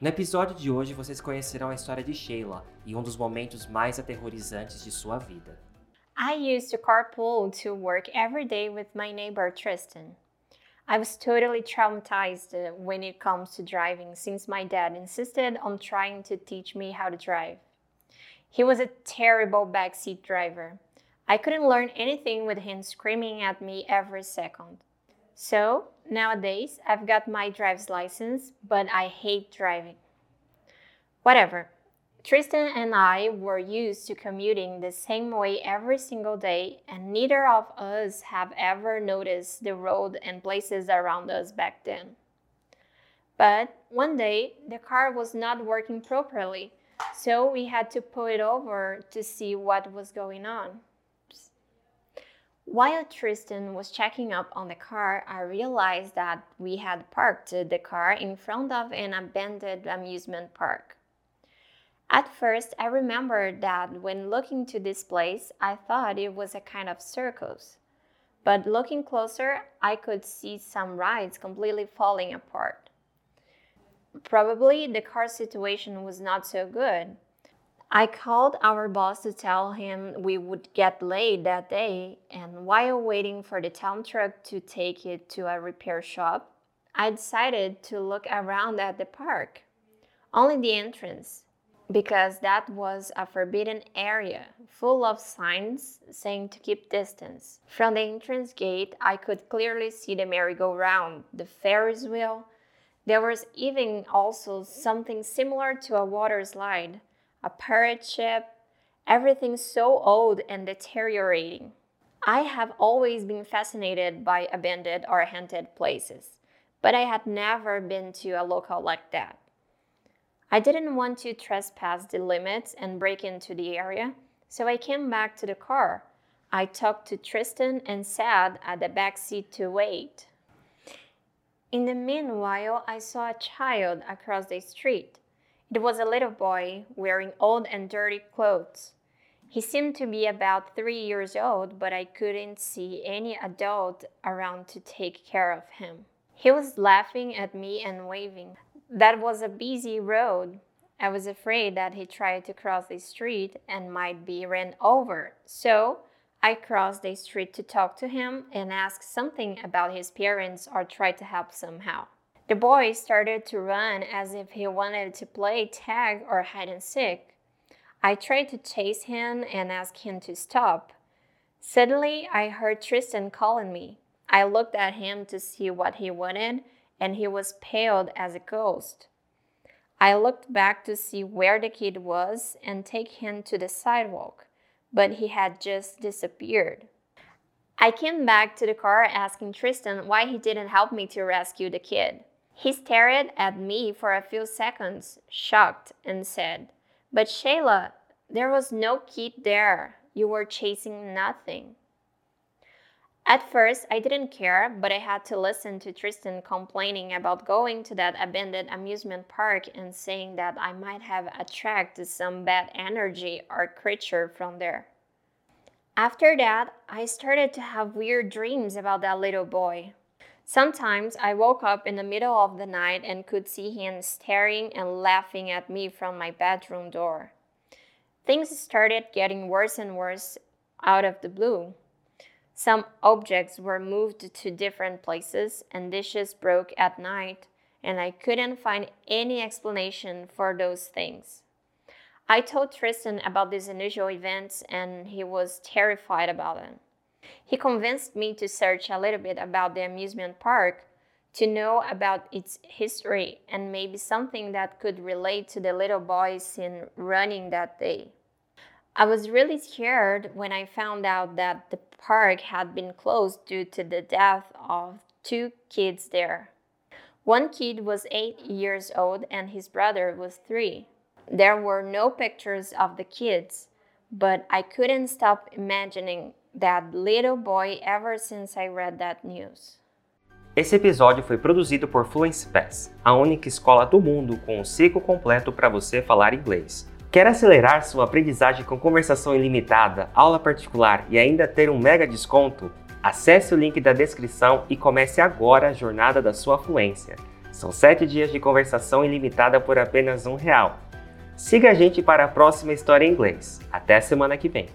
No episódio de hoje vocês conhecerão a história de Sheila e um dos momentos mais aterrorizantes de sua vida. I used to carpool to work every day with my neighbor Tristan. I was totally traumatized when it comes to driving since my dad insisted on trying to teach me how to drive. He was a terrible backseat driver. I couldn't learn anything with him screaming at me every second. So, nowadays, I've got my driver's license, but I hate driving. Whatever. Tristan and I were used to commuting the same way every single day, and neither of us have ever noticed the road and places around us back then. But one day, the car was not working properly, so we had to pull it over to see what was going on. While Tristan was checking up on the car, I realized that we had parked the car in front of an abandoned amusement park. At first, I remembered that when looking to this place, I thought it was a kind of circus. But looking closer, I could see some rides completely falling apart. Probably the car situation was not so good. I called our boss to tell him we would get late that day, and while waiting for the town truck to take it to a repair shop, I decided to look around at the park. Only the entrance, because that was a forbidden area full of signs saying to keep distance. From the entrance gate, I could clearly see the merry-go-round, the Ferris wheel. There was even also something similar to a water slide a pirate ship, everything so old and deteriorating. I have always been fascinated by abandoned or haunted places, but I had never been to a locale like that. I didn't want to trespass the limits and break into the area, so I came back to the car. I talked to Tristan and sat at the back seat to wait. In the meanwhile, I saw a child across the street. It was a little boy wearing old and dirty clothes. He seemed to be about three years old, but I couldn't see any adult around to take care of him. He was laughing at me and waving. That was a busy road. I was afraid that he tried to cross the street and might be ran over. So I crossed the street to talk to him and ask something about his parents or try to help somehow. The boy started to run as if he wanted to play tag or hide and seek. I tried to chase him and ask him to stop. Suddenly, I heard Tristan calling me. I looked at him to see what he wanted, and he was pale as a ghost. I looked back to see where the kid was and take him to the sidewalk, but he had just disappeared. I came back to the car asking Tristan why he didn't help me to rescue the kid. He stared at me for a few seconds, shocked, and said, But Sheila, there was no kid there. You were chasing nothing. At first, I didn't care, but I had to listen to Tristan complaining about going to that abandoned amusement park and saying that I might have attracted some bad energy or creature from there. After that, I started to have weird dreams about that little boy. Sometimes I woke up in the middle of the night and could see him staring and laughing at me from my bedroom door. Things started getting worse and worse out of the blue. Some objects were moved to different places, and dishes broke at night, and I couldn't find any explanation for those things. I told Tristan about these unusual events, and he was terrified about them. He convinced me to search a little bit about the amusement park to know about its history and maybe something that could relate to the little boy seen running that day. I was really scared when I found out that the park had been closed due to the death of two kids there. One kid was eight years old and his brother was three. There were no pictures of the kids, but I couldn't stop imagining that little boy ever since I read that news. Esse episódio foi produzido por Fluency Pass, a única escola do mundo com um ciclo completo para você falar inglês. Quer acelerar sua aprendizagem com conversação ilimitada, aula particular e ainda ter um mega desconto? Acesse o link da descrição e comece agora a jornada da sua fluência. São 7 dias de conversação ilimitada por apenas um real. Siga a gente para a próxima história em inglês. Até semana que vem.